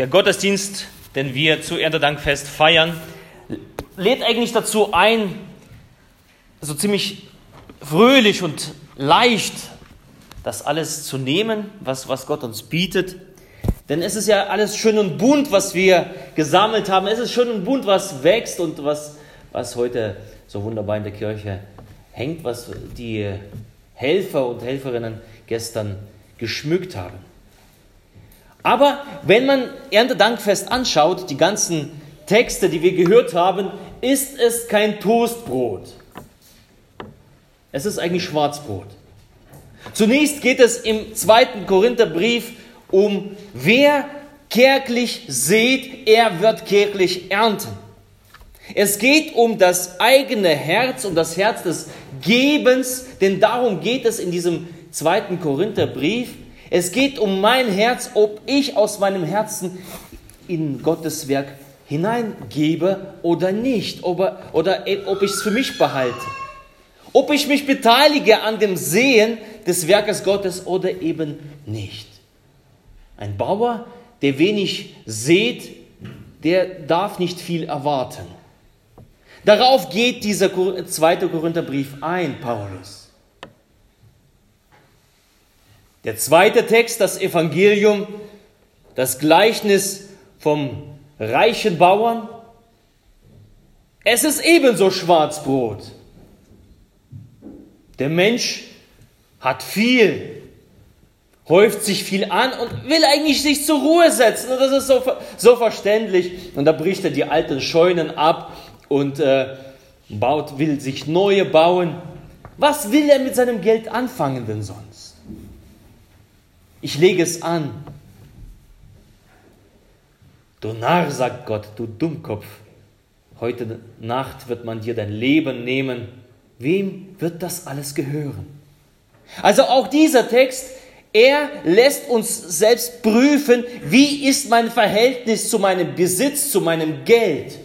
Der Gottesdienst, den wir zu Erntedankfest feiern, lädt eigentlich dazu ein, so ziemlich fröhlich und leicht das alles zu nehmen, was, was Gott uns bietet. Denn es ist ja alles schön und bunt, was wir gesammelt haben. Es ist schön und bunt, was wächst und was, was heute so wunderbar in der Kirche hängt, was die Helfer und Helferinnen gestern geschmückt haben. Aber wenn man Erntedankfest anschaut, die ganzen Texte, die wir gehört haben, ist es kein Toastbrot. Es ist eigentlich Schwarzbrot. Zunächst geht es im zweiten Korintherbrief um, wer kärglich sät, er wird kärglich ernten. Es geht um das eigene Herz, um das Herz des Gebens, denn darum geht es in diesem zweiten Korintherbrief. Es geht um mein Herz, ob ich aus meinem Herzen in Gottes Werk hineingebe oder nicht, ob, oder ob ich es für mich behalte. Ob ich mich beteilige an dem Sehen des Werkes Gottes oder eben nicht. Ein Bauer, der wenig sät, der darf nicht viel erwarten. Darauf geht dieser zweite Korintherbrief ein, Paulus. Der zweite Text, das Evangelium, das Gleichnis vom reichen Bauern. Es ist ebenso Schwarzbrot. Der Mensch hat viel, häuft sich viel an und will eigentlich sich zur Ruhe setzen. Und das ist so, so verständlich. Und da bricht er die alten Scheunen ab und äh, baut, will sich neue bauen. Was will er mit seinem Geld anfangen denn sonst? Ich lege es an. Du Narr, sagt Gott, du Dummkopf, heute Nacht wird man dir dein Leben nehmen. Wem wird das alles gehören? Also auch dieser Text, er lässt uns selbst prüfen, wie ist mein Verhältnis zu meinem Besitz, zu meinem Geld.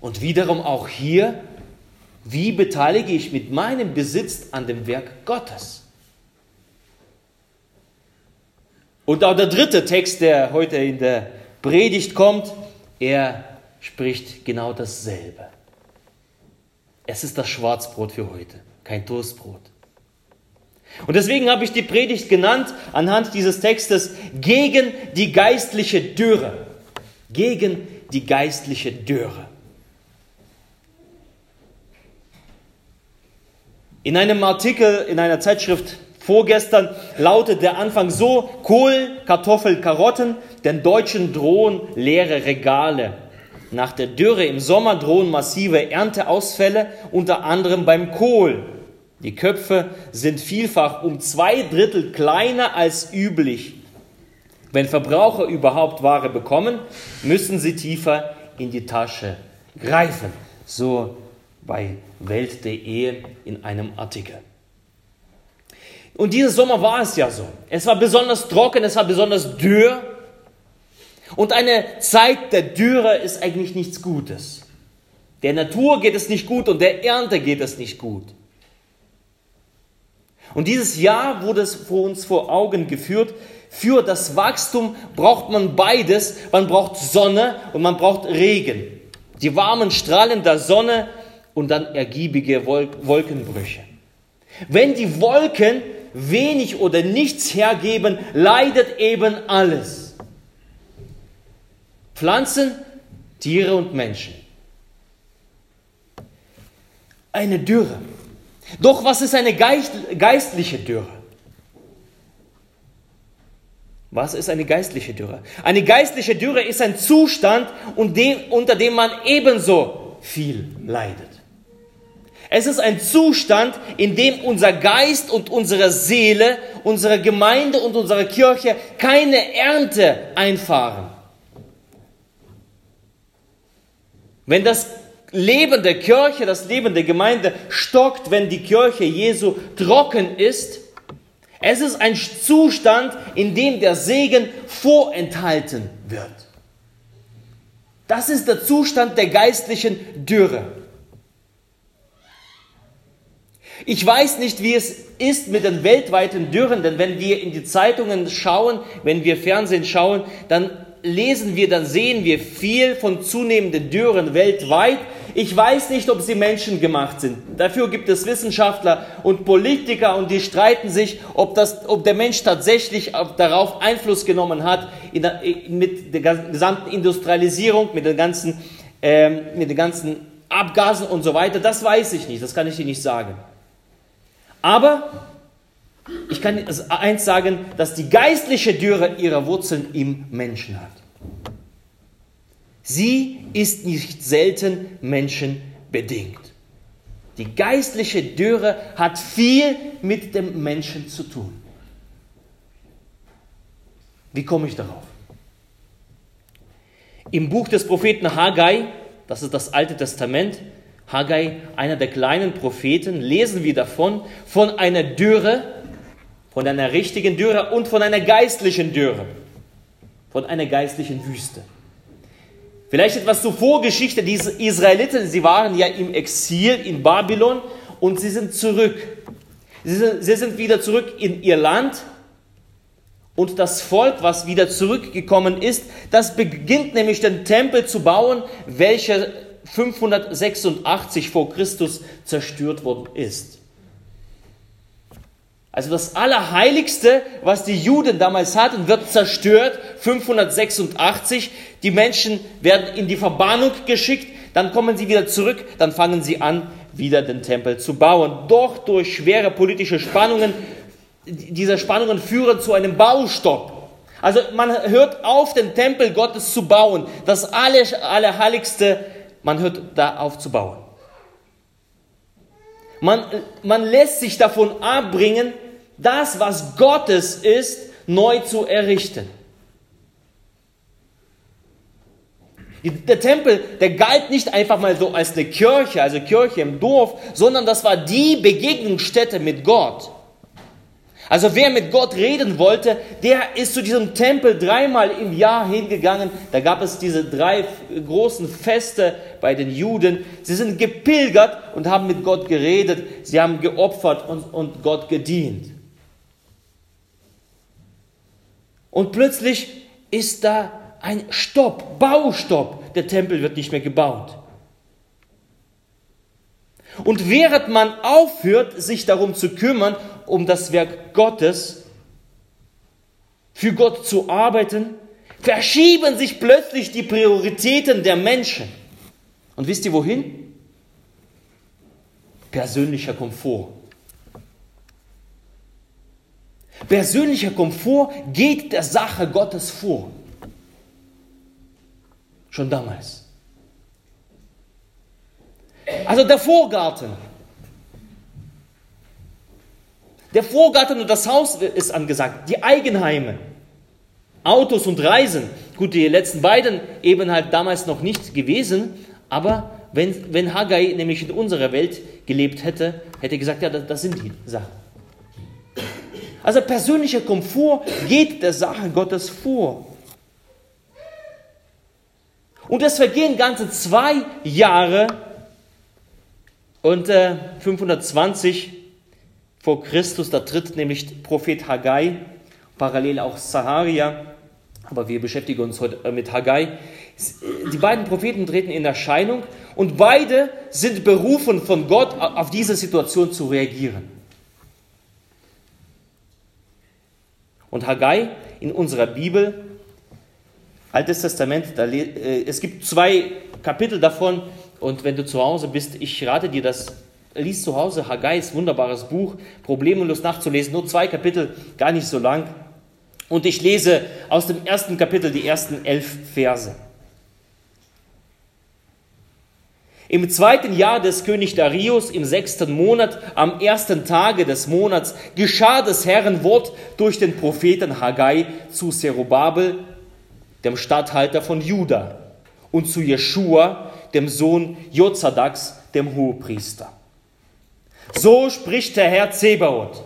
Und wiederum auch hier, wie beteilige ich mit meinem Besitz an dem Werk Gottes? Und auch der dritte Text, der heute in der Predigt kommt, er spricht genau dasselbe. Es ist das Schwarzbrot für heute, kein Toastbrot. Und deswegen habe ich die Predigt genannt anhand dieses Textes gegen die geistliche Dürre. Gegen die geistliche Dürre. In einem Artikel in einer Zeitschrift Vorgestern lautet der Anfang so, Kohl, Kartoffel, Karotten, den Deutschen drohen leere Regale. Nach der Dürre im Sommer drohen massive Ernteausfälle, unter anderem beim Kohl. Die Köpfe sind vielfach um zwei Drittel kleiner als üblich. Wenn Verbraucher überhaupt Ware bekommen, müssen sie tiefer in die Tasche greifen. So bei Welt.de in einem Artikel. Und dieser Sommer war es ja so. Es war besonders trocken, es war besonders dürr. Und eine Zeit der Dürre ist eigentlich nichts Gutes. Der Natur geht es nicht gut und der Ernte geht es nicht gut. Und dieses Jahr wurde es vor uns vor Augen geführt. Für das Wachstum braucht man beides. Man braucht Sonne und man braucht Regen. Die warmen Strahlen der Sonne und dann ergiebige Wolkenbrüche. Wenn die Wolken wenig oder nichts hergeben, leidet eben alles. Pflanzen, Tiere und Menschen. Eine Dürre. Doch was ist eine geistliche Dürre? Was ist eine geistliche Dürre? Eine geistliche Dürre ist ein Zustand, unter dem man ebenso viel leidet. Es ist ein Zustand, in dem unser Geist und unsere Seele, unsere Gemeinde und unsere Kirche keine Ernte einfahren. Wenn das Leben der Kirche, das Leben der Gemeinde stockt, wenn die Kirche Jesu trocken ist, es ist ein Zustand, in dem der Segen vorenthalten wird. Das ist der Zustand der geistlichen Dürre. Ich weiß nicht, wie es ist mit den weltweiten Dürren, denn wenn wir in die Zeitungen schauen, wenn wir Fernsehen schauen, dann lesen wir, dann sehen wir viel von zunehmenden Dürren weltweit. Ich weiß nicht, ob sie menschengemacht sind. Dafür gibt es Wissenschaftler und Politiker und die streiten sich, ob, das, ob der Mensch tatsächlich darauf Einfluss genommen hat der, mit der gesamten Industrialisierung, mit den ganzen, ähm, mit den ganzen Abgasen und so weiter. Das weiß ich nicht, das kann ich dir nicht sagen. Aber ich kann eins sagen, dass die geistliche Dürre ihre Wurzeln im Menschen hat. Sie ist nicht selten menschenbedingt. Die geistliche Dürre hat viel mit dem Menschen zu tun. Wie komme ich darauf? Im Buch des Propheten Haggai, das ist das Alte Testament, Haggai, einer der kleinen Propheten, lesen wir davon, von einer Dürre, von einer richtigen Dürre und von einer geistlichen Dürre, von einer geistlichen Wüste. Vielleicht etwas zur Vorgeschichte. Die Israeliten, sie waren ja im Exil in Babylon und sie sind zurück. Sie sind wieder zurück in ihr Land. Und das Volk, was wieder zurückgekommen ist, das beginnt nämlich den Tempel zu bauen, welcher 586 vor Christus zerstört worden ist. Also das Allerheiligste, was die Juden damals hatten, wird zerstört, 586. Die Menschen werden in die Verbannung geschickt, dann kommen sie wieder zurück, dann fangen sie an, wieder den Tempel zu bauen. Doch durch schwere politische Spannungen, diese Spannungen führen zu einem Baustopp. Also man hört auf, den Tempel Gottes zu bauen, das Allerheiligste, man hört da auf zu bauen. Man, man lässt sich davon abbringen, das, was Gottes ist, neu zu errichten. Der Tempel, der galt nicht einfach mal so als eine Kirche, also Kirche im Dorf, sondern das war die Begegnungsstätte mit Gott. Also wer mit Gott reden wollte, der ist zu diesem Tempel dreimal im Jahr hingegangen. Da gab es diese drei großen Feste bei den Juden. Sie sind gepilgert und haben mit Gott geredet. Sie haben geopfert und, und Gott gedient. Und plötzlich ist da ein Stopp, Baustopp. Der Tempel wird nicht mehr gebaut. Und während man aufhört, sich darum zu kümmern, um das Werk Gottes, für Gott zu arbeiten, verschieben sich plötzlich die Prioritäten der Menschen. Und wisst ihr wohin? Persönlicher Komfort. Persönlicher Komfort geht der Sache Gottes vor. Schon damals. Also der Vorgarten. Der Vorgarten und das Haus ist angesagt. Die Eigenheime. Autos und Reisen. Gut, die letzten beiden eben halt damals noch nicht gewesen. Aber wenn, wenn Haggai nämlich in unserer Welt gelebt hätte, hätte er gesagt, ja, das, das sind die Sachen. Also persönlicher Komfort geht der Sache Gottes vor. Und es vergehen ganze zwei Jahre und äh, 520 vor Christus, da tritt nämlich Prophet Haggai, parallel auch Saharia, aber wir beschäftigen uns heute äh, mit Haggai. Die beiden Propheten treten in Erscheinung und beide sind berufen von Gott, auf diese Situation zu reagieren. Und Haggai in unserer Bibel, Altes Testament, da, äh, es gibt zwei Kapitel davon und wenn du zu Hause bist, ich rate dir das, lies zu Hause Haggais wunderbares Buch, problemlos nachzulesen, nur zwei Kapitel, gar nicht so lang. Und ich lese aus dem ersten Kapitel die ersten elf Verse. Im zweiten Jahr des König Darius, im sechsten Monat, am ersten Tage des Monats, geschah des Herrn Wort durch den Propheten Haggai zu Zerubabel, dem Statthalter von Juda, und zu Jeschua, dem Sohn Jozadaks, dem Hohepriester. So spricht der Herr Zebaoth.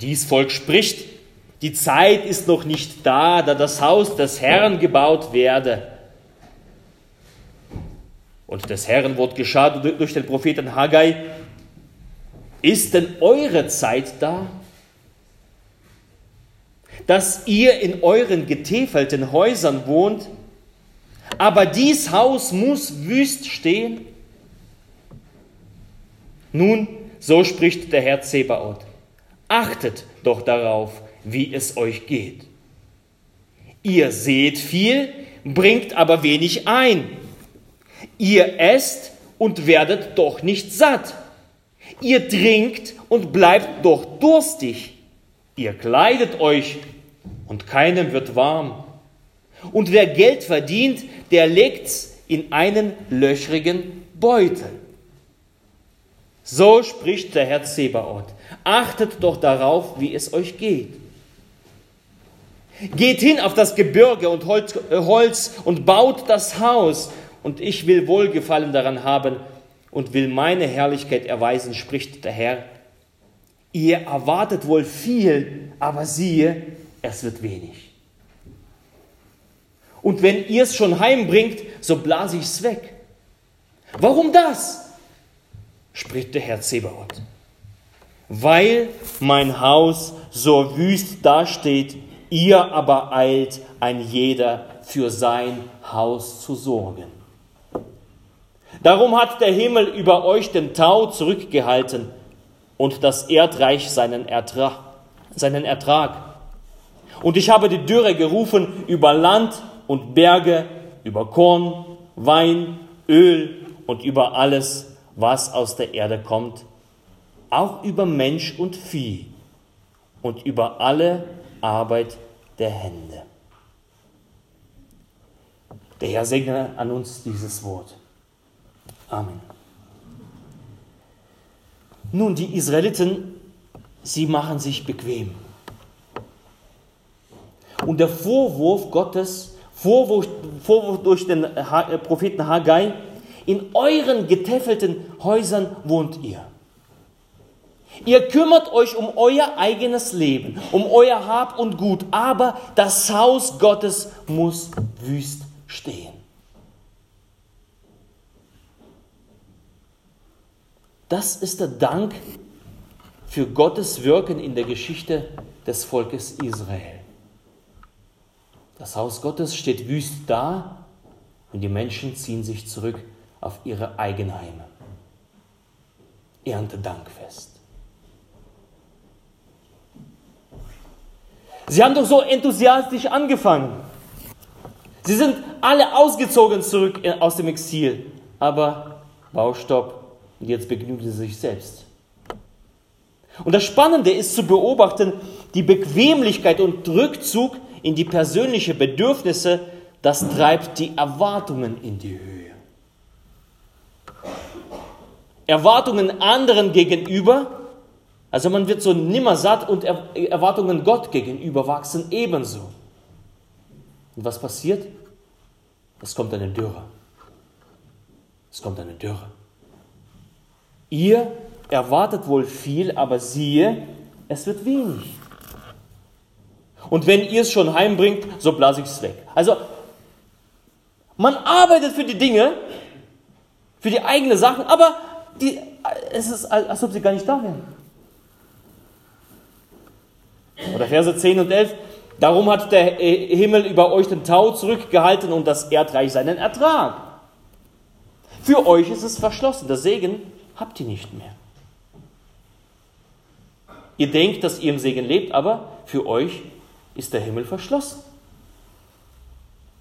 Dies Volk spricht, die Zeit ist noch nicht da, da das Haus des Herrn gebaut werde. Und das Herrenwort geschah durch den Propheten Haggai. ist denn eure Zeit da? Dass ihr in euren getäfelten Häusern wohnt, aber dies Haus muss wüst stehen? Nun, so spricht der Herr Zebaoth, achtet doch darauf, wie es euch geht. Ihr seht viel, bringt aber wenig ein. Ihr esst und werdet doch nicht satt. Ihr trinkt und bleibt doch durstig. Ihr kleidet euch und keinem wird warm. Und wer Geld verdient, der legt's in einen löchrigen Beutel. So spricht der Herr Zebaoth. Achtet doch darauf, wie es euch geht. Geht hin auf das Gebirge und Holz, äh, Holz und baut das Haus, und ich will Wohlgefallen daran haben und will meine Herrlichkeit erweisen, spricht der Herr. Ihr erwartet wohl viel, aber siehe, es wird wenig. Und wenn ihr es schon heimbringt, so blase ich es weg. Warum das? Spricht der Herr Zebaoth. Weil mein Haus so wüst dasteht, ihr aber eilt ein jeder für sein Haus zu sorgen. Darum hat der Himmel über euch den Tau zurückgehalten und das Erdreich seinen Ertrag. Seinen Ertrag. Und ich habe die Dürre gerufen über Land und Berge, über Korn, Wein, Öl und über alles, was aus der Erde kommt, auch über Mensch und Vieh und über alle Arbeit der Hände. Der Herr segne an uns dieses Wort. Amen. Nun, die Israeliten, sie machen sich bequem. Und der Vorwurf Gottes, Vorwurf, Vorwurf durch den äh, Propheten Haggai, in euren getäfelten Häusern wohnt ihr. Ihr kümmert euch um euer eigenes Leben, um euer Hab und Gut, aber das Haus Gottes muss wüst stehen. Das ist der Dank für Gottes Wirken in der Geschichte des Volkes Israel. Das Haus Gottes steht wüst da und die Menschen ziehen sich zurück auf ihre Eigenheime. Erntedankfest. Sie haben doch so enthusiastisch angefangen. Sie sind alle ausgezogen zurück aus dem Exil. Aber Baustopp, und jetzt begnügen sie sich selbst. Und das Spannende ist zu beobachten, die Bequemlichkeit und Rückzug in die persönlichen Bedürfnisse, das treibt die Erwartungen in die Höhe. Erwartungen anderen gegenüber, also man wird so nimmer satt und Erwartungen Gott gegenüber wachsen ebenso. Und was passiert? Es kommt eine Dürre. Es kommt eine Dürre. Ihr erwartet wohl viel, aber siehe, es wird wenig. Und wenn ihr es schon heimbringt, so blase ich es weg. Also, man arbeitet für die Dinge, für die eigenen Sachen, aber die, es ist, als ob sie gar nicht da wären. Oder Verse 10 und 11. Darum hat der Himmel über euch den Tau zurückgehalten und das Erdreich seinen Ertrag. Für euch ist es verschlossen. Der Segen habt ihr nicht mehr. Ihr denkt, dass ihr im Segen lebt, aber für euch ist der Himmel verschlossen.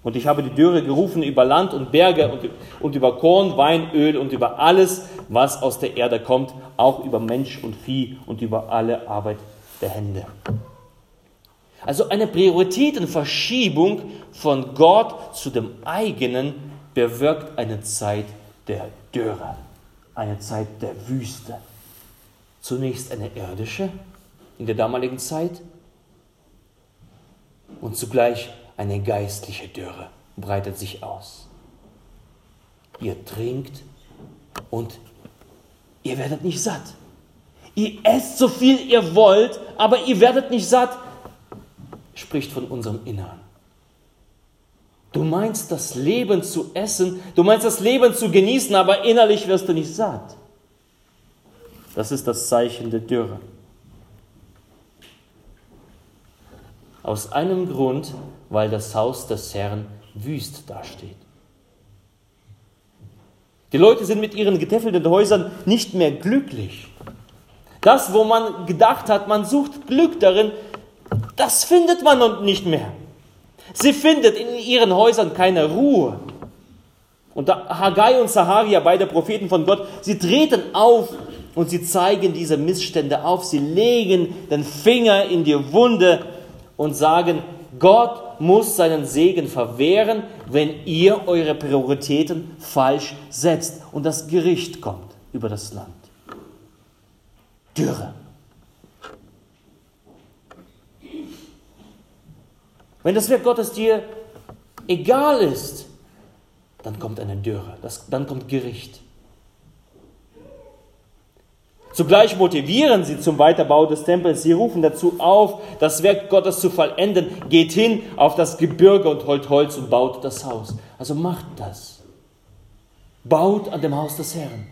Und ich habe die Dürre gerufen über Land und Berge und, und über Korn, Wein, Öl und über alles, was aus der Erde kommt, auch über Mensch und Vieh und über alle Arbeit der Hände. Also eine Prioritätenverschiebung von Gott zu dem eigenen bewirkt eine Zeit der Dürre eine Zeit der Wüste. Zunächst eine irdische in der damaligen Zeit und zugleich eine geistliche Dürre breitet sich aus. Ihr trinkt und ihr werdet nicht satt. Ihr esst so viel ihr wollt, aber ihr werdet nicht satt, spricht von unserem Innern. Du meinst das Leben zu essen, du meinst das Leben zu genießen, aber innerlich wirst du nicht satt. Das ist das Zeichen der Dürre. Aus einem Grund, weil das Haus des Herrn wüst dasteht. Die Leute sind mit ihren getäfelten Häusern nicht mehr glücklich. Das, wo man gedacht hat, man sucht Glück darin, das findet man nicht mehr. Sie findet in ihren Häusern keine Ruhe. Und Haggai und Saharia, beide Propheten von Gott, sie treten auf und sie zeigen diese Missstände auf. Sie legen den Finger in die Wunde und sagen, Gott muss seinen Segen verwehren, wenn ihr eure Prioritäten falsch setzt und das Gericht kommt über das Land. Dürre. Wenn das Werk Gottes dir egal ist, dann kommt eine Dürre, das, dann kommt Gericht. Zugleich motivieren sie zum Weiterbau des Tempels. Sie rufen dazu auf, das Werk Gottes zu vollenden. Geht hin auf das Gebirge und holt Holz und baut das Haus. Also macht das. Baut an dem Haus des Herrn.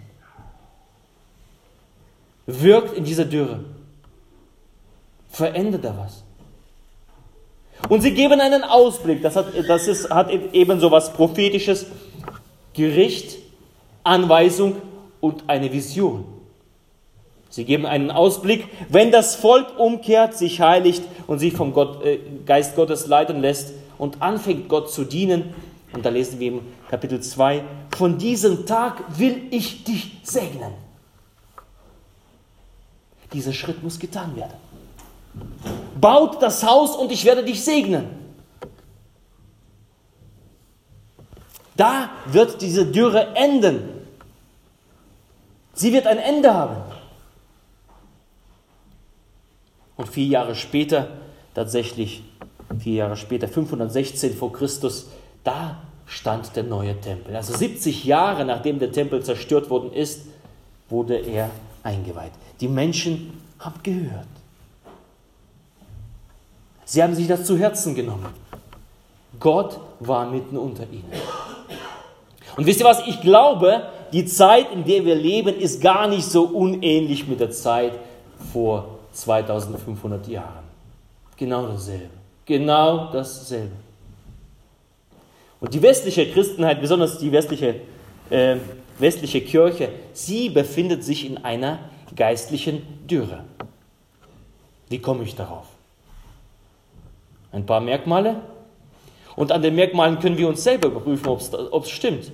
Wirkt in dieser Dürre. Verändert da was. Und sie geben einen Ausblick. Das hat, das ist, hat eben so was Prophetisches. Gericht, Anweisung und eine Vision. Sie geben einen Ausblick, wenn das Volk umkehrt, sich heiligt und sich vom Gott, äh, Geist Gottes leiten lässt und anfängt Gott zu dienen. Und da lesen wir im Kapitel 2, von diesem Tag will ich dich segnen. Dieser Schritt muss getan werden. Baut das Haus und ich werde dich segnen. Da wird diese Dürre enden. Sie wird ein Ende haben. Und vier Jahre später, tatsächlich vier Jahre später, 516 vor Christus, da stand der neue Tempel. Also 70 Jahre nachdem der Tempel zerstört worden ist, wurde er eingeweiht. Die Menschen haben gehört. Sie haben sich das zu Herzen genommen. Gott war mitten unter ihnen. Und wisst ihr was? Ich glaube, die Zeit, in der wir leben, ist gar nicht so unähnlich mit der Zeit vor 2500 Jahren. Genau dasselbe. Genau dasselbe. Und die westliche Christenheit, besonders die westliche, äh, westliche Kirche, sie befindet sich in einer geistlichen Dürre. Wie komme ich darauf? Ein paar Merkmale. Und an den Merkmalen können wir uns selber überprüfen, ob es stimmt.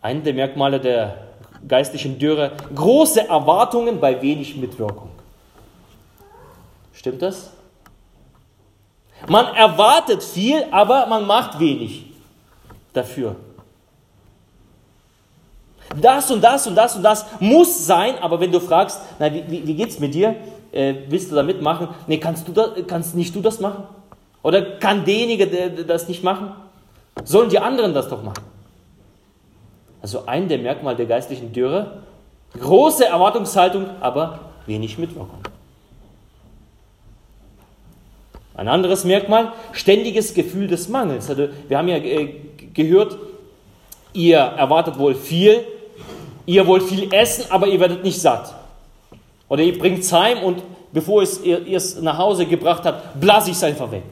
Ein der Merkmale der geistlichen Dürre, große Erwartungen bei wenig Mitwirkung. Stimmt das? Man erwartet viel, aber man macht wenig dafür. Das und das und das und das muss sein, aber wenn du fragst, na, wie, wie, wie geht's mit dir? Äh, willst du da mitmachen? Nee, kannst du da, kannst nicht du das machen? Oder kann derjenige das nicht machen? Sollen die anderen das doch machen? Also ein der Merkmale der geistlichen Dürre, große Erwartungshaltung, aber wenig Mitwirkung. Ein anderes Merkmal, ständiges Gefühl des Mangels. Also wir haben ja äh, gehört, ihr erwartet wohl viel, ihr wollt viel essen, aber ihr werdet nicht satt. Oder ihr bringt es heim und bevor ihr es nach Hause gebracht habt, blase ich es einfach weg.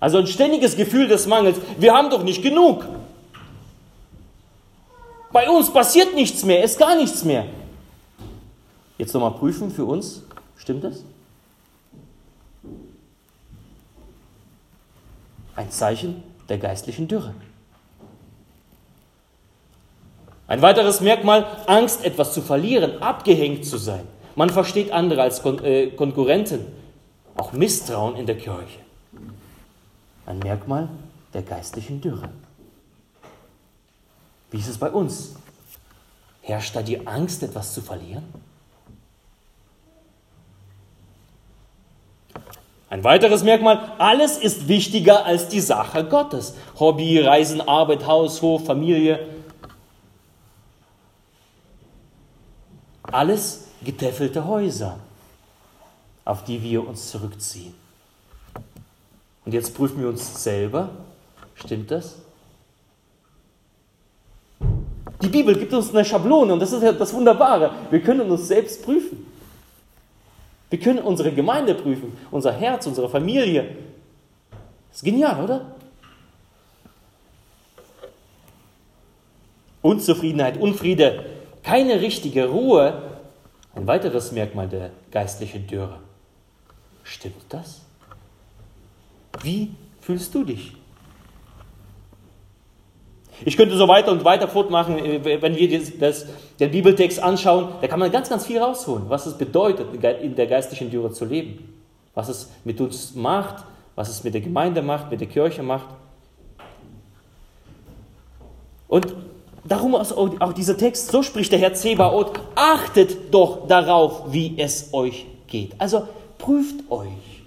Also ein ständiges Gefühl des Mangels. Wir haben doch nicht genug. Bei uns passiert nichts mehr, ist gar nichts mehr. Jetzt nochmal prüfen für uns, stimmt das? Ein Zeichen der geistlichen Dürre. Ein weiteres Merkmal, Angst, etwas zu verlieren, abgehängt zu sein. Man versteht andere als Kon äh, Konkurrenten. Auch Misstrauen in der Kirche. Ein Merkmal der geistlichen Dürre. Wie ist es bei uns? Herrscht da die Angst, etwas zu verlieren? Ein weiteres Merkmal, alles ist wichtiger als die Sache Gottes. Hobby, Reisen, Arbeit, Haus, Hof, Familie. Alles getäfelte Häuser, auf die wir uns zurückziehen. Und jetzt prüfen wir uns selber, stimmt das? Die Bibel gibt uns eine Schablone und das ist ja das Wunderbare. Wir können uns selbst prüfen. Wir können unsere Gemeinde prüfen, unser Herz, unsere Familie. Das ist genial, oder? Unzufriedenheit, Unfriede, keine richtige Ruhe, ein weiteres Merkmal der geistlichen Dürre. Stimmt das? Wie fühlst du dich? Ich könnte so weiter und weiter fortmachen, äh, wenn wir das, den Bibeltext anschauen, da kann man ganz, ganz viel rausholen, was es bedeutet, in der geistlichen Dürre zu leben. Was es mit uns macht, was es mit der Gemeinde macht, mit der Kirche macht. Und darum auch dieser Text, so spricht der Herr Zebaoth, achtet doch darauf, wie es euch geht. Also prüft euch.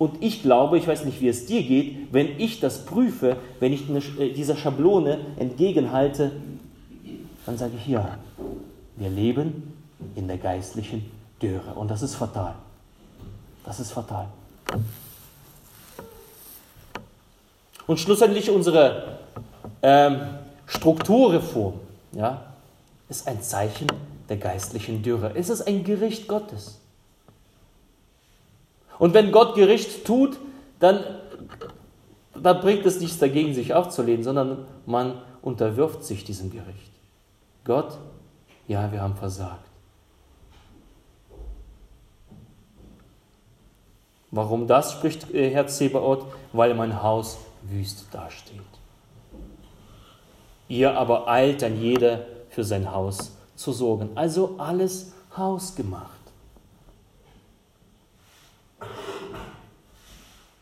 Und ich glaube, ich weiß nicht, wie es dir geht, wenn ich das prüfe, wenn ich äh, dieser Schablone entgegenhalte, dann sage ich, ja, wir leben in der geistlichen Dürre. Und das ist fatal. Das ist fatal. Und schlussendlich unsere ähm, Strukturreform ja, ist ein Zeichen der geistlichen Dürre. Es ist ein Gericht Gottes. Und wenn Gott Gericht tut, dann, dann bringt es nichts dagegen, sich aufzulehnen, sondern man unterwirft sich diesem Gericht. Gott, ja, wir haben versagt. Warum das, spricht äh, Herr Zebaoth? Weil mein Haus wüst dasteht. Ihr aber eilt dann jeder für sein Haus zu sorgen. Also alles hausgemacht.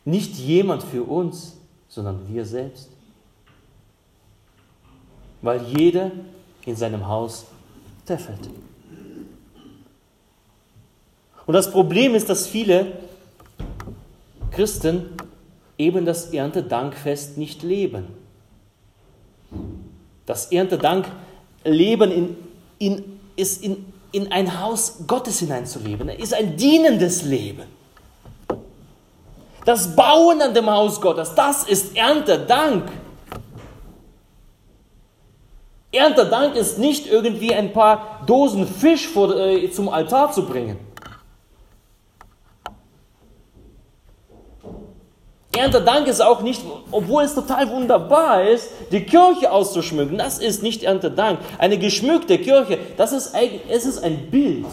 Nicht jemand für uns, sondern wir selbst. Weil jeder in seinem Haus töffelt. Und das Problem ist, dass viele Christen eben das Erntedankfest nicht leben. Das Erntedankleben in, in, ist in, in ein Haus Gottes hineinzuleben, ist ein dienendes Leben. Das Bauen an dem Haus Gottes, das ist Erntedank. Erntedank ist nicht irgendwie ein paar Dosen Fisch vor, äh, zum Altar zu bringen. Erntedank ist auch nicht, obwohl es total wunderbar ist, die Kirche auszuschmücken. Das ist nicht Erntedank. Eine geschmückte Kirche, das ist, es ist ein Bild.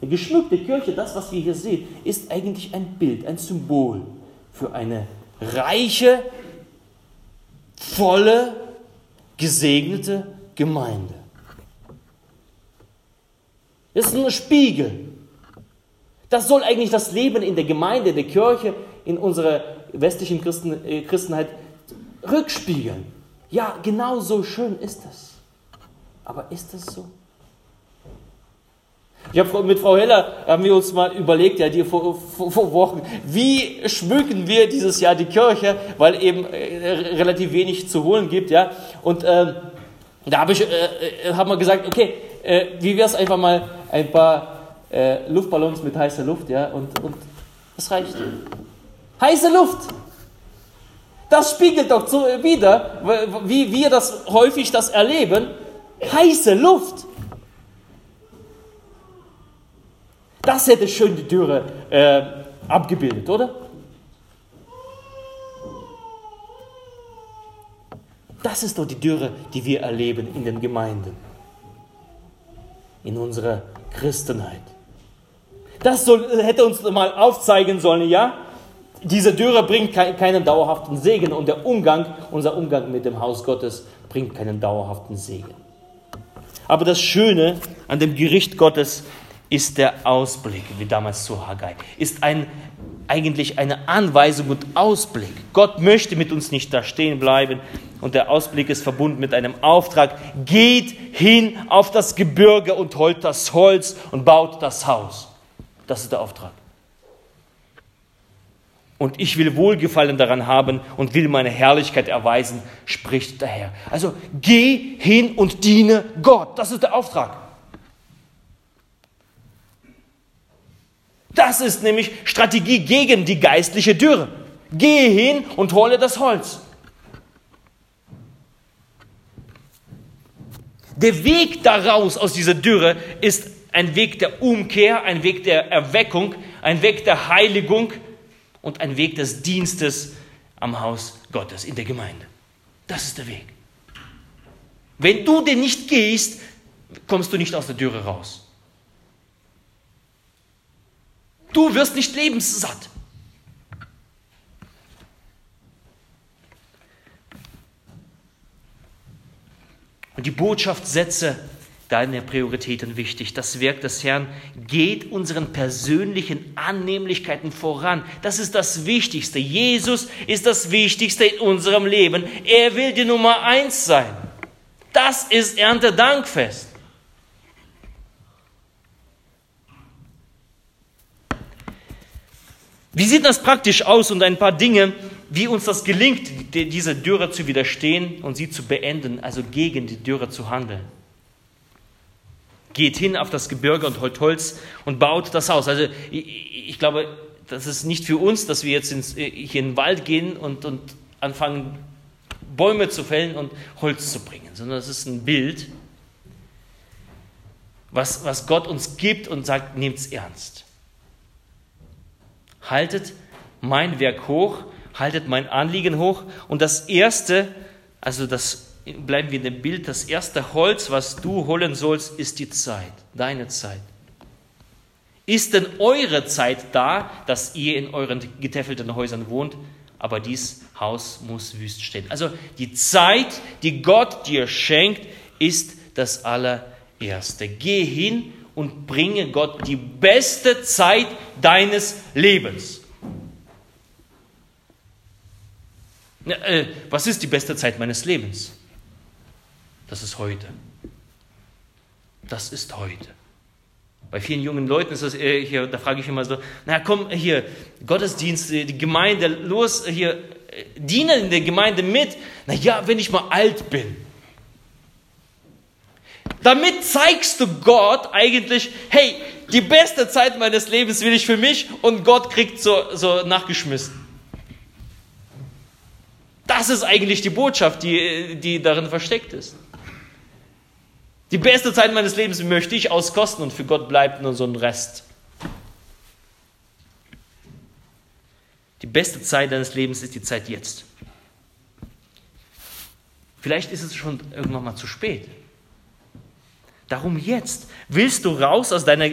Eine geschmückte Kirche, das, was wir hier sehen, ist eigentlich ein Bild, ein Symbol für eine reiche, volle, gesegnete Gemeinde. Das ist ein Spiegel. Das soll eigentlich das Leben in der Gemeinde, der Kirche, in unserer westlichen Christen, äh, Christenheit rückspiegeln. Ja, genau so schön ist es. Aber ist es so? Ich habe mit Frau Heller haben wir uns mal überlegt, ja, die vor, vor, vor, Wochen, wie schmücken wir dieses Jahr die Kirche, weil eben äh, relativ wenig zu holen gibt, ja. Und ähm, da habe ich, äh, äh haben wir gesagt, okay, äh, wie wäre es einfach mal ein paar äh, Luftballons mit heißer Luft, ja, und, und das reicht. Heiße Luft. Das spiegelt doch so wieder, wie wir das häufig das erleben. Heiße Luft. Das hätte schön die Dürre äh, abgebildet, oder? Das ist doch die Dürre, die wir erleben in den Gemeinden, in unserer Christenheit. Das soll, hätte uns mal aufzeigen sollen, ja? Diese Dürre bringt keinen dauerhaften Segen und der Umgang, unser Umgang mit dem Haus Gottes bringt keinen dauerhaften Segen. Aber das Schöne an dem Gericht Gottes ist der Ausblick, wie damals zu Haggai, ist ein, eigentlich eine Anweisung und Ausblick. Gott möchte mit uns nicht da stehen bleiben und der Ausblick ist verbunden mit einem Auftrag. Geht hin auf das Gebirge und holt das Holz und baut das Haus. Das ist der Auftrag. Und ich will Wohlgefallen daran haben und will meine Herrlichkeit erweisen, spricht der Herr. Also geh hin und diene Gott. Das ist der Auftrag. Das ist nämlich Strategie gegen die geistliche Dürre. Gehe hin und hole das Holz. Der Weg daraus aus dieser Dürre ist ein Weg der Umkehr, ein Weg der Erweckung, ein Weg der Heiligung und ein Weg des Dienstes am Haus Gottes in der Gemeinde. Das ist der Weg. Wenn du den nicht gehst, kommst du nicht aus der Dürre raus. Du wirst nicht lebenssatt. Und die Botschaft setze deine Prioritäten wichtig. Das Werk des Herrn geht unseren persönlichen Annehmlichkeiten voran. Das ist das Wichtigste. Jesus ist das Wichtigste in unserem Leben. Er will die Nummer eins sein. Das ist Erntedankfest. Wie sieht das praktisch aus und ein paar Dinge, wie uns das gelingt, dieser Dürre zu widerstehen und sie zu beenden, also gegen die Dürre zu handeln. Geht hin auf das Gebirge und holt Holz und baut das Haus. Also ich, ich glaube, das ist nicht für uns, dass wir jetzt ins, hier in den Wald gehen und, und anfangen, Bäume zu fällen und Holz zu bringen, sondern es ist ein Bild, was, was Gott uns gibt und sagt, nehmt es ernst. Haltet mein Werk hoch, haltet mein Anliegen hoch. Und das Erste, also das bleiben wir in dem Bild, das erste Holz, was du holen sollst, ist die Zeit, deine Zeit. Ist denn eure Zeit da, dass ihr in euren getäfelten Häusern wohnt, aber dies Haus muss wüst stehen? Also die Zeit, die Gott dir schenkt, ist das allererste. Geh hin und bringe Gott die beste Zeit deines Lebens. Äh, was ist die beste Zeit meines Lebens? Das ist heute. Das ist heute. Bei vielen jungen Leuten ist das äh, hier, da frage ich immer so, na komm hier, Gottesdienst, die Gemeinde, los hier, äh, diene in der Gemeinde mit. Na ja, wenn ich mal alt bin. Damit zeigst du Gott eigentlich, hey, die beste Zeit meines Lebens will ich für mich und Gott kriegt so, so nachgeschmissen. Das ist eigentlich die Botschaft, die, die darin versteckt ist. Die beste Zeit meines Lebens möchte ich auskosten und für Gott bleibt nur so ein Rest. Die beste Zeit deines Lebens ist die Zeit jetzt. Vielleicht ist es schon irgendwann mal zu spät. Darum jetzt. Willst du raus aus, deiner,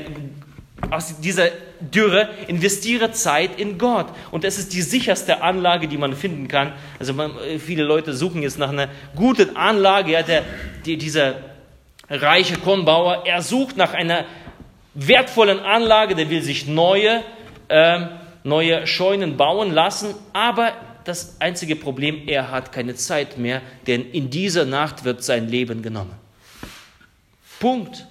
aus dieser Dürre? Investiere Zeit in Gott. Und das ist die sicherste Anlage, die man finden kann. Also man, viele Leute suchen jetzt nach einer guten Anlage. Ja, der, die, dieser reiche Kornbauer, er sucht nach einer wertvollen Anlage, der will sich neue, äh, neue Scheunen bauen lassen, aber das einzige Problem, er hat keine Zeit mehr, denn in dieser Nacht wird sein Leben genommen. Punkt.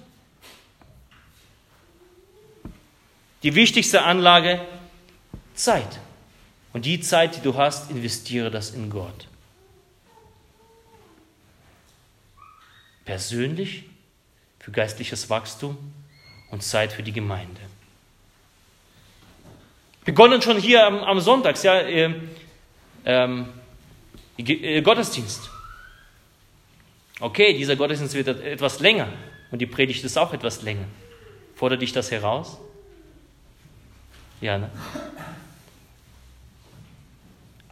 Die wichtigste Anlage, Zeit. Und die Zeit, die du hast, investiere das in Gott. Persönlich, für geistliches Wachstum und Zeit für die Gemeinde. Begonnen schon hier am, am Sonntags, ja, äh, äh, Gottesdienst. Okay, dieser Gottesdienst wird etwas länger. Und die Predigt ist auch etwas länger. Fordert dich das heraus? Ja, ne?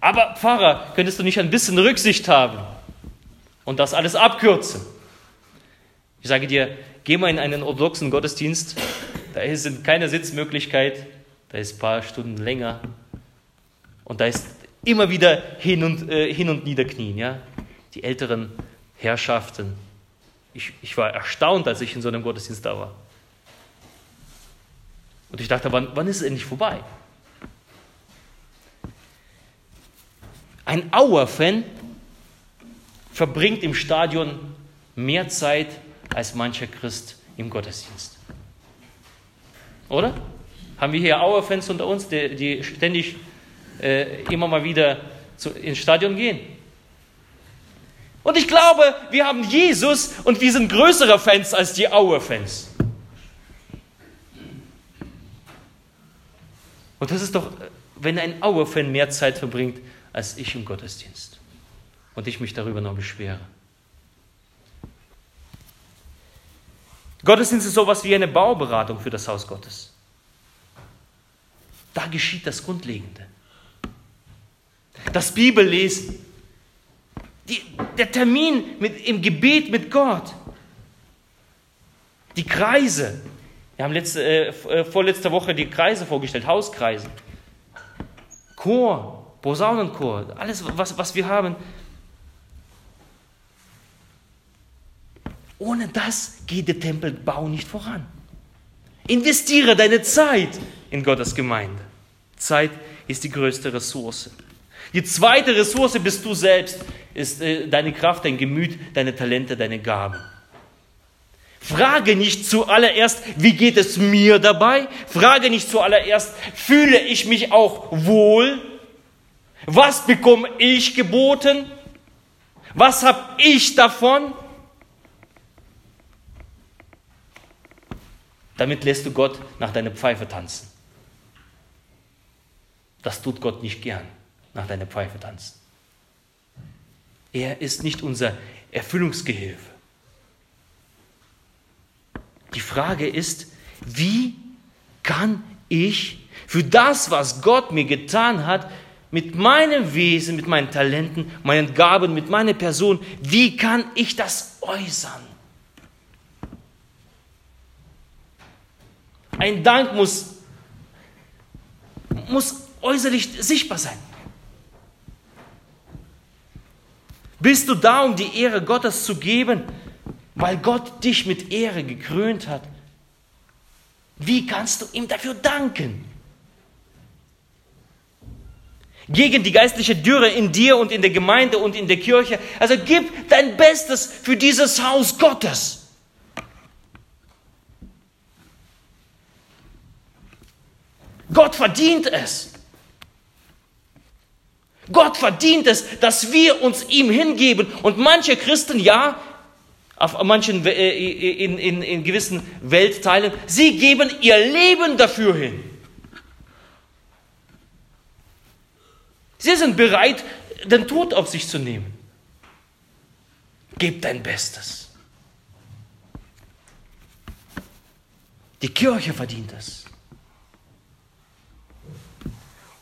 Aber Pfarrer, könntest du nicht ein bisschen Rücksicht haben und das alles abkürzen? Ich sage dir, geh mal in einen orthodoxen Gottesdienst, da ist keine Sitzmöglichkeit, da ist ein paar Stunden länger und da ist immer wieder hin und, äh, hin und niederknien. Ja? Die älteren Herrschaften, ich, ich war erstaunt, als ich in so einem Gottesdienst da war. Und ich dachte, wann, wann ist es endlich vorbei? Ein Auer-Fan verbringt im Stadion mehr Zeit als mancher Christ im Gottesdienst. Oder? Haben wir hier Auer-Fans unter uns, die, die ständig äh, immer mal wieder zu, ins Stadion gehen? Und ich glaube, wir haben Jesus und wir sind größere Fans als die Aue-Fans. Und das ist doch, wenn ein Aue-Fan mehr Zeit verbringt als ich im Gottesdienst. Und ich mich darüber noch beschwere. Gottesdienst ist sowas wie eine Bauberatung für das Haus Gottes. Da geschieht das Grundlegende. Das Bibellesen, die, der Termin mit, im Gebet mit Gott, die Kreise. Wir haben letzte, äh, äh vorletzte Woche die Kreise vorgestellt, Hauskreise. Chor, Posaunenchor, alles, was, was wir haben. Ohne das geht der Tempelbau nicht voran. Investiere deine Zeit in Gottes Gemeinde. Zeit ist die größte Ressource. Die zweite Ressource bist du selbst, ist äh, deine Kraft, dein Gemüt, deine Talente, deine Gaben. Frage nicht zuallererst, wie geht es mir dabei? Frage nicht zuallererst, fühle ich mich auch wohl? Was bekomme ich geboten? Was habe ich davon? Damit lässt du Gott nach deiner Pfeife tanzen. Das tut Gott nicht gern, nach deiner Pfeife tanzen. Er ist nicht unser Erfüllungsgehilfe. Die Frage ist, wie kann ich für das, was Gott mir getan hat, mit meinem Wesen, mit meinen Talenten, meinen Gaben, mit meiner Person, wie kann ich das äußern? Ein Dank muss, muss äußerlich sichtbar sein. Bist du da, um die Ehre Gottes zu geben, weil Gott dich mit Ehre gekrönt hat? Wie kannst du ihm dafür danken? Gegen die geistliche Dürre in dir und in der Gemeinde und in der Kirche. Also gib dein Bestes für dieses Haus Gottes. Gott verdient es. Gott verdient es, dass wir uns ihm hingeben. Und manche Christen, ja, auf manchen, äh, in, in, in gewissen Weltteilen, sie geben ihr Leben dafür hin. Sie sind bereit, den Tod auf sich zu nehmen. Gib dein Bestes. Die Kirche verdient es.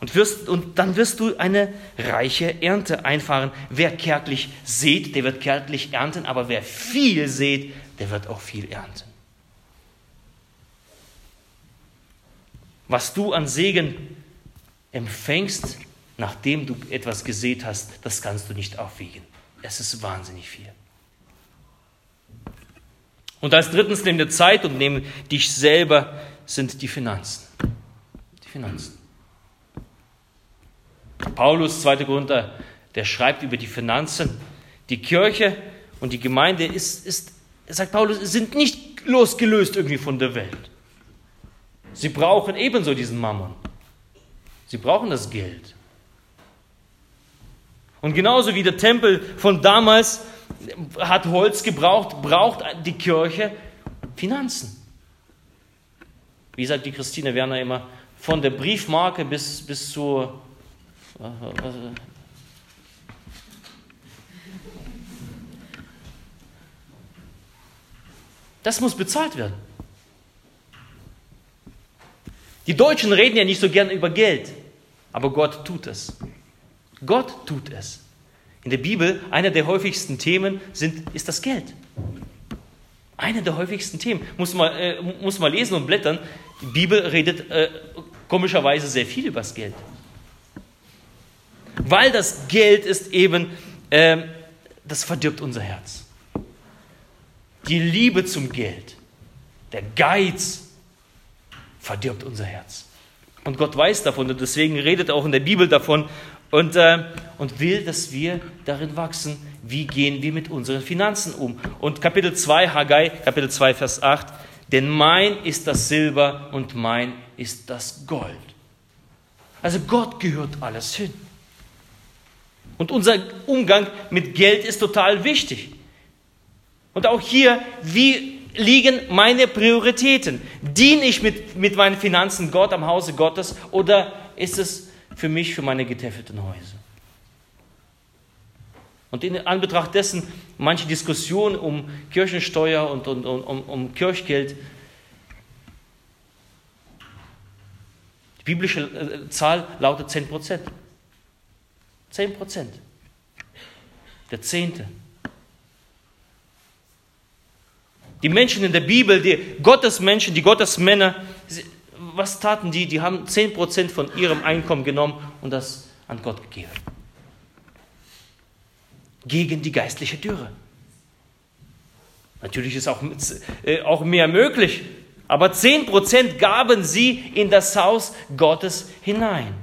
Und, wirst, und dann wirst du eine reiche Ernte einfahren. Wer kärglich sät, der wird kärglich ernten, aber wer viel sät, der wird auch viel ernten. Was du an Segen empfängst, nachdem du etwas gesät hast, das kannst du nicht aufwiegen. Es ist wahnsinnig viel. Und als drittens neben der Zeit und neben dich selber sind die Finanzen. Die Finanzen. Paulus, 2. Korinther, der schreibt über die Finanzen. Die Kirche und die Gemeinde ist, ist, sagt Paulus, sind nicht losgelöst irgendwie von der Welt. Sie brauchen ebenso diesen Mammon. Sie brauchen das Geld. Und genauso wie der Tempel von damals hat Holz gebraucht, braucht die Kirche Finanzen. Wie sagt die Christine Werner immer, von der Briefmarke bis, bis zur das muss bezahlt werden. Die Deutschen reden ja nicht so gern über Geld, aber Gott tut es. Gott tut es. In der Bibel, einer der häufigsten Themen sind, ist das Geld. Einer der häufigsten Themen. Muss man, äh, muss man lesen und blättern. Die Bibel redet äh, komischerweise sehr viel über das Geld weil das Geld ist eben, äh, das verdirbt unser Herz. Die Liebe zum Geld, der Geiz verdirbt unser Herz. Und Gott weiß davon und deswegen redet er auch in der Bibel davon und, äh, und will, dass wir darin wachsen, wie gehen wir mit unseren Finanzen um. Und Kapitel 2, Haggai, Kapitel 2, Vers 8, denn mein ist das Silber und mein ist das Gold. Also Gott gehört alles hin. Und unser Umgang mit Geld ist total wichtig. Und auch hier, wie liegen meine Prioritäten? Diene ich mit, mit meinen Finanzen Gott am Hause Gottes oder ist es für mich, für meine getäfelten Häuser? Und in Anbetracht dessen, manche Diskussionen um Kirchensteuer und, und, und um, um Kirchgeld, die biblische äh, Zahl lautet 10 Prozent. 10 Prozent. Der Zehnte. Die Menschen in der Bibel, die Gottesmenschen, die Gottesmänner, was taten die? Die haben 10% von ihrem Einkommen genommen und das an Gott gegeben. Gegen die geistliche Dürre. Natürlich ist auch, äh, auch mehr möglich, aber 10% gaben sie in das Haus Gottes hinein.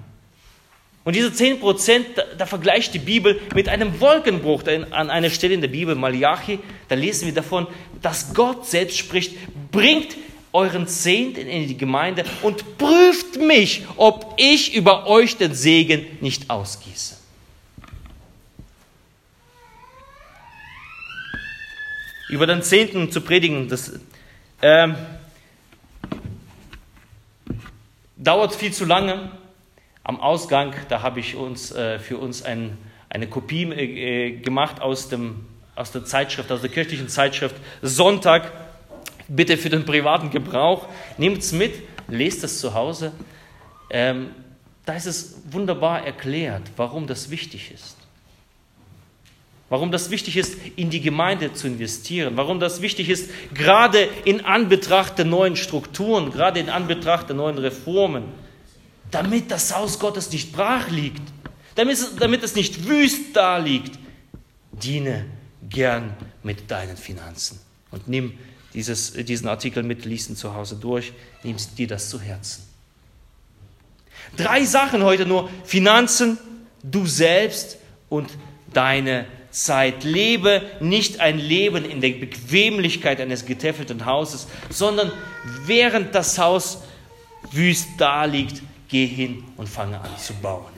Und diese 10%, da, da vergleicht die Bibel mit einem Wolkenbruch. An einer Stelle in der Bibel, Malachi, da lesen wir davon, dass Gott selbst spricht, bringt euren Zehnten in die Gemeinde und prüft mich, ob ich über euch den Segen nicht ausgieße. Über den Zehnten zu predigen, das ähm, dauert viel zu lange. Am Ausgang, da habe ich uns, äh, für uns ein, eine Kopie äh, gemacht aus, dem, aus der Zeitschrift, aus der kirchlichen Zeitschrift Sonntag bitte für den privaten Gebrauch. Nehmt es mit, lest es zu Hause. Ähm, da ist es wunderbar erklärt, warum das wichtig ist. Warum das wichtig ist, in die Gemeinde zu investieren. Warum das wichtig ist, gerade in Anbetracht der neuen Strukturen, gerade in Anbetracht der neuen Reformen. Damit das Haus Gottes nicht brach liegt. Damit es, damit es nicht wüst da liegt. Diene gern mit deinen Finanzen. Und nimm dieses, diesen Artikel mit, liest ihn zu Hause durch, nimmst dir das zu Herzen. Drei Sachen heute nur, Finanzen, du selbst und deine Zeit. Lebe nicht ein Leben in der Bequemlichkeit eines getäfelten Hauses, sondern während das Haus wüst da liegt, geh hin und fange an zu bauen.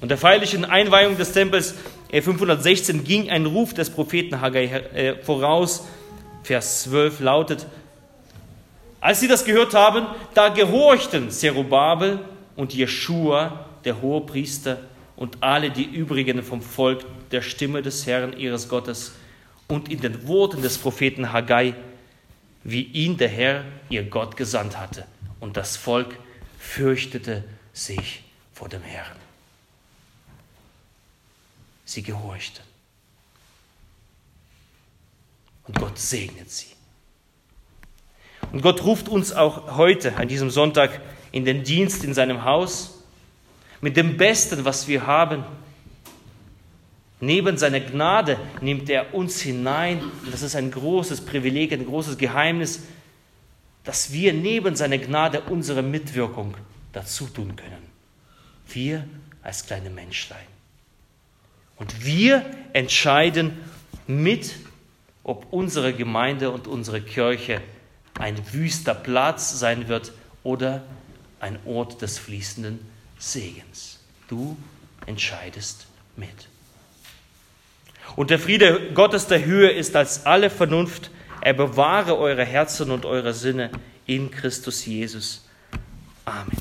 Und der feierlichen Einweihung des Tempels 516 ging ein Ruf des Propheten Haggai äh, voraus. Vers 12 lautet, als sie das gehört haben, da gehorchten Zerubabel und Jeschua, der Hohepriester, und alle die übrigen vom Volk der Stimme des Herrn ihres Gottes und in den Worten des Propheten Haggai, wie ihn der Herr, ihr Gott, gesandt hatte. Und das Volk fürchtete sich vor dem Herrn sie gehorchten. Und Gott segnet sie. Und Gott ruft uns auch heute, an diesem Sonntag, in den Dienst in seinem Haus, mit dem Besten, was wir haben. Neben seiner Gnade nimmt er uns hinein. Und das ist ein großes Privileg, ein großes Geheimnis, dass wir neben seiner Gnade unsere Mitwirkung dazu tun können. Wir als kleine Menschlein. Und wir entscheiden mit, ob unsere Gemeinde und unsere Kirche ein wüster Platz sein wird oder ein Ort des fließenden Segens. Du entscheidest mit. Und der Friede Gottes der Höhe ist als alle Vernunft. Er bewahre eure Herzen und eure Sinne in Christus Jesus. Amen.